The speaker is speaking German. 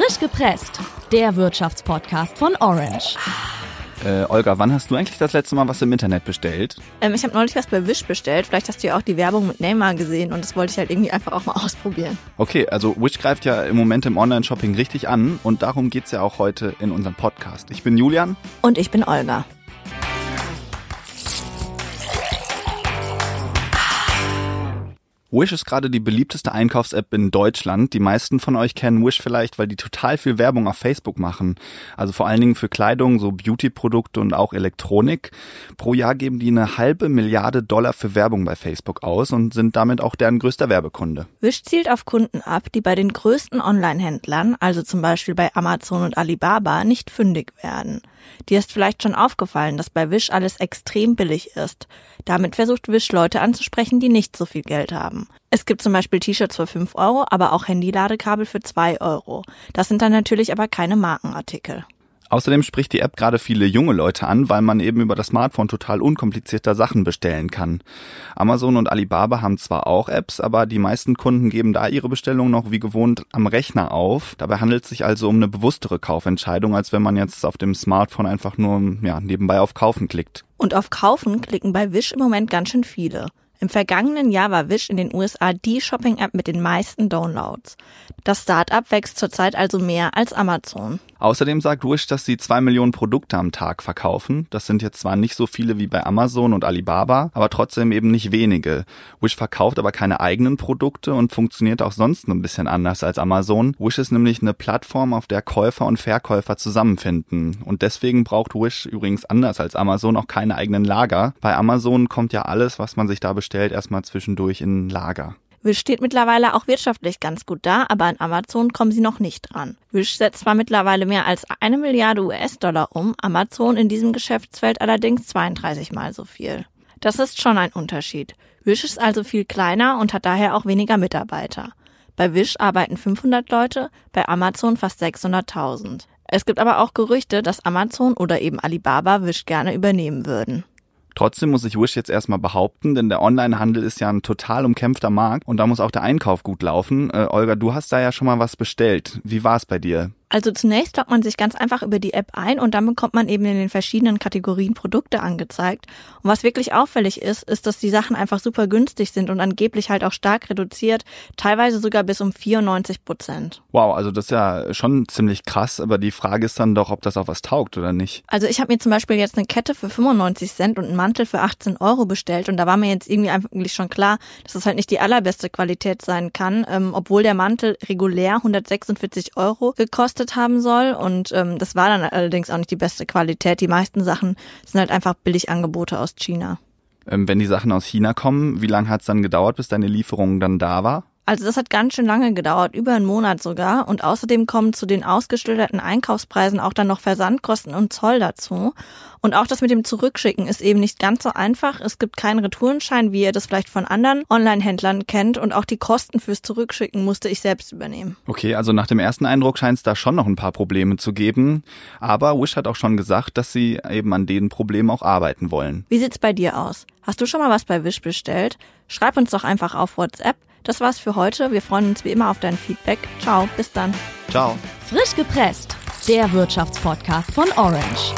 Frisch gepresst, der Wirtschaftspodcast von Orange. Äh, Olga, wann hast du eigentlich das letzte Mal was im Internet bestellt? Ähm, ich habe neulich was bei Wish bestellt. Vielleicht hast du ja auch die Werbung mit Neymar gesehen und das wollte ich halt irgendwie einfach auch mal ausprobieren. Okay, also Wish greift ja im Moment im Online-Shopping richtig an und darum geht's ja auch heute in unserem Podcast. Ich bin Julian. Und ich bin Olga. Wish ist gerade die beliebteste Einkaufs-App in Deutschland. Die meisten von euch kennen Wish vielleicht, weil die total viel Werbung auf Facebook machen. Also vor allen Dingen für Kleidung, so Beauty-Produkte und auch Elektronik. Pro Jahr geben die eine halbe Milliarde Dollar für Werbung bei Facebook aus und sind damit auch deren größter Werbekunde. Wish zielt auf Kunden ab, die bei den größten Online-Händlern, also zum Beispiel bei Amazon und Alibaba, nicht fündig werden. Dir ist vielleicht schon aufgefallen, dass bei Wish alles extrem billig ist. Damit versucht Wish Leute anzusprechen, die nicht so viel Geld haben. Es gibt zum Beispiel T-Shirts für 5 Euro, aber auch Handyladekabel für 2 Euro. Das sind dann natürlich aber keine Markenartikel. Außerdem spricht die App gerade viele junge Leute an, weil man eben über das Smartphone total unkomplizierter Sachen bestellen kann. Amazon und Alibaba haben zwar auch Apps, aber die meisten Kunden geben da ihre Bestellung noch wie gewohnt am Rechner auf. Dabei handelt es sich also um eine bewusstere Kaufentscheidung, als wenn man jetzt auf dem Smartphone einfach nur ja, nebenbei auf Kaufen klickt. Und auf Kaufen klicken bei Wish im Moment ganz schön viele. Im vergangenen Jahr war Wish in den USA die Shopping-App mit den meisten Downloads. Das Startup wächst zurzeit also mehr als Amazon. Außerdem sagt Wish, dass sie zwei Millionen Produkte am Tag verkaufen. Das sind jetzt zwar nicht so viele wie bei Amazon und Alibaba, aber trotzdem eben nicht wenige. Wish verkauft aber keine eigenen Produkte und funktioniert auch sonst ein bisschen anders als Amazon. Wish ist nämlich eine Plattform, auf der Käufer und Verkäufer zusammenfinden. Und deswegen braucht Wish übrigens anders als Amazon auch keine eigenen Lager. Bei Amazon kommt ja alles, was man sich da bestellt, erstmal zwischendurch in ein Lager. Wish steht mittlerweile auch wirtschaftlich ganz gut da, aber an Amazon kommen sie noch nicht dran. Wish setzt zwar mittlerweile mehr als eine Milliarde US-Dollar um, Amazon in diesem Geschäftsfeld allerdings 32 mal so viel. Das ist schon ein Unterschied. Wish ist also viel kleiner und hat daher auch weniger Mitarbeiter. Bei Wish arbeiten 500 Leute, bei Amazon fast 600.000. Es gibt aber auch Gerüchte, dass Amazon oder eben Alibaba Wish gerne übernehmen würden. Trotzdem muss ich Wish jetzt erstmal behaupten, denn der Onlinehandel ist ja ein total umkämpfter Markt und da muss auch der Einkauf gut laufen. Äh, Olga, du hast da ja schon mal was bestellt. Wie war es bei dir? Also zunächst loggt man sich ganz einfach über die App ein und dann bekommt man eben in den verschiedenen Kategorien Produkte angezeigt. Und was wirklich auffällig ist, ist, dass die Sachen einfach super günstig sind und angeblich halt auch stark reduziert, teilweise sogar bis um 94 Prozent. Wow, also das ist ja schon ziemlich krass, aber die Frage ist dann doch, ob das auch was taugt oder nicht. Also ich habe mir zum Beispiel jetzt eine Kette für 95 Cent und einen Mantel für 18 Euro bestellt und da war mir jetzt irgendwie eigentlich schon klar, dass das halt nicht die allerbeste Qualität sein kann, ähm, obwohl der Mantel regulär 146 Euro gekostet gekostet haben soll. Und ähm, das war dann allerdings auch nicht die beste Qualität. Die meisten Sachen sind halt einfach Billigangebote aus China. Ähm, wenn die Sachen aus China kommen, wie lange hat es dann gedauert, bis deine Lieferung dann da war? Also das hat ganz schön lange gedauert, über einen Monat sogar. Und außerdem kommen zu den ausgestellten Einkaufspreisen auch dann noch Versandkosten und Zoll dazu. Und auch das mit dem Zurückschicken ist eben nicht ganz so einfach. Es gibt keinen Retourenschein, wie ihr das vielleicht von anderen Online-Händlern kennt. Und auch die Kosten fürs Zurückschicken musste ich selbst übernehmen. Okay, also nach dem ersten Eindruck scheint es da schon noch ein paar Probleme zu geben. Aber Wish hat auch schon gesagt, dass sie eben an den Problemen auch arbeiten wollen. Wie sieht's bei dir aus? Hast du schon mal was bei Wish bestellt? Schreib uns doch einfach auf WhatsApp. Das war's für heute. Wir freuen uns wie immer auf dein Feedback. Ciao, bis dann. Ciao. Frisch gepresst, der Wirtschaftspodcast von Orange.